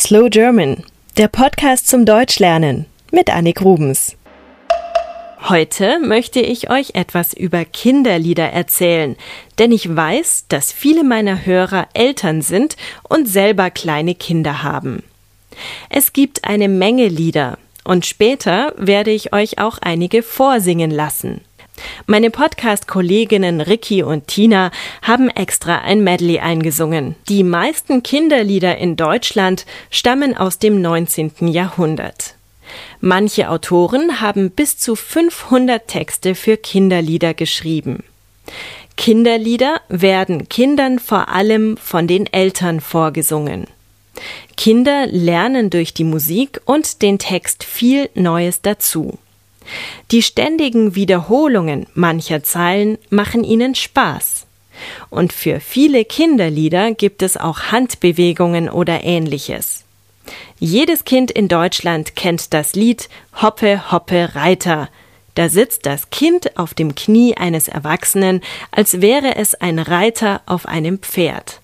Slow German, der Podcast zum Deutschlernen mit Annik Rubens. Heute möchte ich euch etwas über Kinderlieder erzählen, denn ich weiß, dass viele meiner Hörer Eltern sind und selber kleine Kinder haben. Es gibt eine Menge Lieder, und später werde ich euch auch einige vorsingen lassen. Meine Podcast-Kolleginnen Ricky und Tina haben extra ein Medley eingesungen. Die meisten Kinderlieder in Deutschland stammen aus dem 19. Jahrhundert. Manche Autoren haben bis zu 500 Texte für Kinderlieder geschrieben. Kinderlieder werden Kindern vor allem von den Eltern vorgesungen. Kinder lernen durch die Musik und den Text viel Neues dazu. Die ständigen Wiederholungen mancher Zeilen machen ihnen Spaß. Und für viele Kinderlieder gibt es auch Handbewegungen oder ähnliches. Jedes Kind in Deutschland kennt das Lied Hoppe, Hoppe, Reiter. Da sitzt das Kind auf dem Knie eines Erwachsenen, als wäre es ein Reiter auf einem Pferd.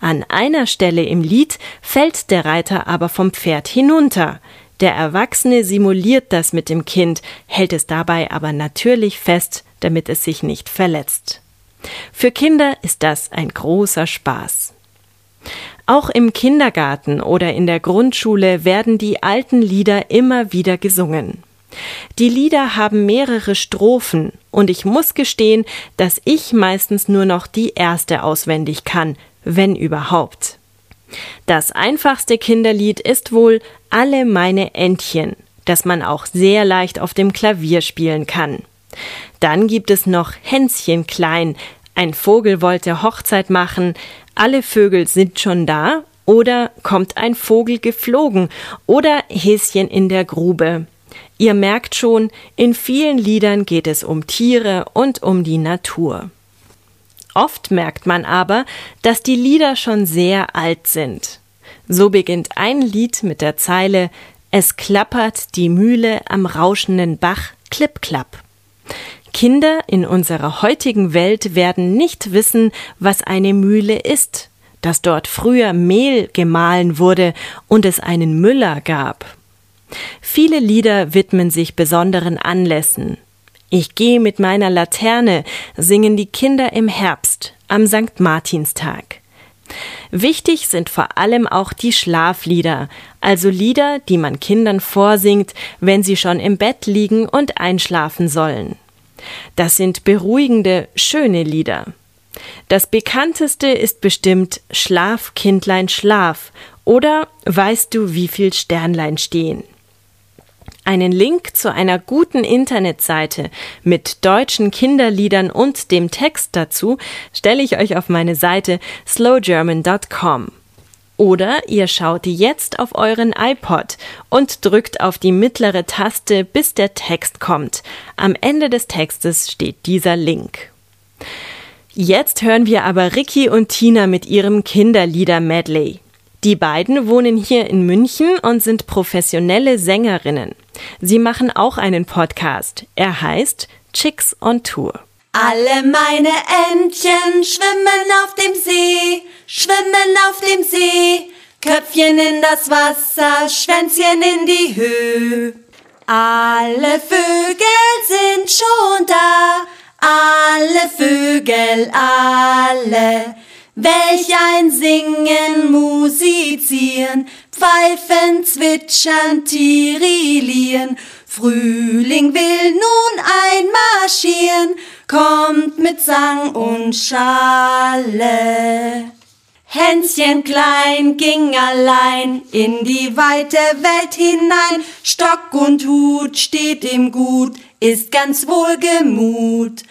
An einer Stelle im Lied fällt der Reiter aber vom Pferd hinunter. Der Erwachsene simuliert das mit dem Kind, hält es dabei aber natürlich fest, damit es sich nicht verletzt. Für Kinder ist das ein großer Spaß. Auch im Kindergarten oder in der Grundschule werden die alten Lieder immer wieder gesungen. Die Lieder haben mehrere Strophen, und ich muss gestehen, dass ich meistens nur noch die erste auswendig kann, wenn überhaupt. Das einfachste Kinderlied ist wohl Alle meine Entchen, das man auch sehr leicht auf dem Klavier spielen kann. Dann gibt es noch Hänschen klein, ein Vogel wollte Hochzeit machen, alle Vögel sind schon da, oder kommt ein Vogel geflogen, oder Häschen in der Grube. Ihr merkt schon, in vielen Liedern geht es um Tiere und um die Natur. Oft merkt man aber, dass die Lieder schon sehr alt sind. So beginnt ein Lied mit der Zeile Es klappert die Mühle am rauschenden Bach, klipp klapp. Kinder in unserer heutigen Welt werden nicht wissen, was eine Mühle ist, dass dort früher Mehl gemahlen wurde und es einen Müller gab. Viele Lieder widmen sich besonderen Anlässen, ich gehe mit meiner Laterne, singen die Kinder im Herbst, am St. Martinstag. Wichtig sind vor allem auch die Schlaflieder, also Lieder, die man Kindern vorsingt, wenn sie schon im Bett liegen und einschlafen sollen. Das sind beruhigende, schöne Lieder. Das bekannteste ist bestimmt Schlaf, Kindlein, Schlaf oder Weißt du, wie viel Sternlein stehen. Einen Link zu einer guten Internetseite mit deutschen Kinderliedern und dem Text dazu stelle ich euch auf meine Seite slowgerman.com. Oder ihr schaut jetzt auf euren iPod und drückt auf die mittlere Taste, bis der Text kommt. Am Ende des Textes steht dieser Link. Jetzt hören wir aber Ricky und Tina mit ihrem Kinderlieder-Medley. Die beiden wohnen hier in München und sind professionelle Sängerinnen. Sie machen auch einen Podcast. Er heißt Chicks on Tour. Alle meine Entchen schwimmen auf dem See, schwimmen auf dem See, Köpfchen in das Wasser, Schwänzchen in die Höhe. Alle Vögel sind schon da, alle Vögel, alle. Welch ein Singen, Musizieren, Pfeifen, Zwitschern, Tirilieren. Frühling will nun einmarschieren, kommt mit Sang und Schale. Hänschen klein ging allein in die weite Welt hinein, Stock und Hut steht ihm gut, ist ganz wohlgemut.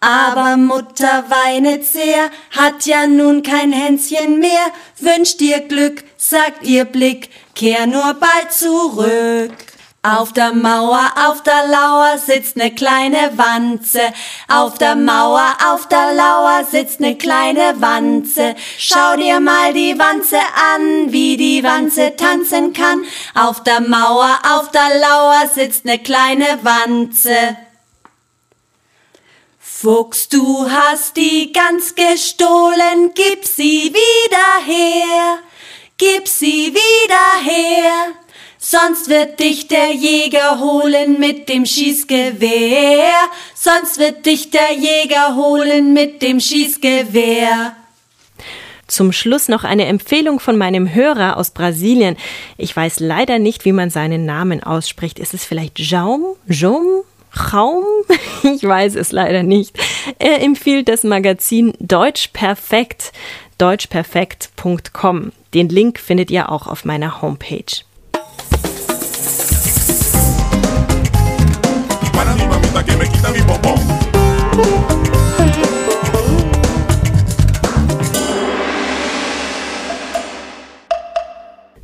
Aber Mutter weinet sehr, hat ja nun kein Hänschen mehr, wünscht ihr Glück, sagt ihr Blick, kehr nur bald zurück. Auf der Mauer, auf der Lauer sitzt ne kleine Wanze. Auf der Mauer, auf der Lauer sitzt ne kleine Wanze. Schau dir mal die Wanze an, wie die Wanze tanzen kann. Auf der Mauer, auf der Lauer sitzt ne kleine Wanze. Fuchs, du hast die Gans gestohlen, gib sie wieder her. gib sie wieder her. Sonst wird dich der Jäger holen mit dem Schießgewehr. Sonst wird dich der Jäger holen mit dem Schießgewehr. Zum Schluss noch eine Empfehlung von meinem Hörer aus Brasilien. Ich weiß leider nicht, wie man seinen Namen ausspricht. Ist es vielleicht Jaum? Jaum? Raum? Ich weiß es leider nicht. Er empfiehlt das Magazin Deutsch Perfekt, deutschperfekt.com. Den Link findet ihr auch auf meiner Homepage.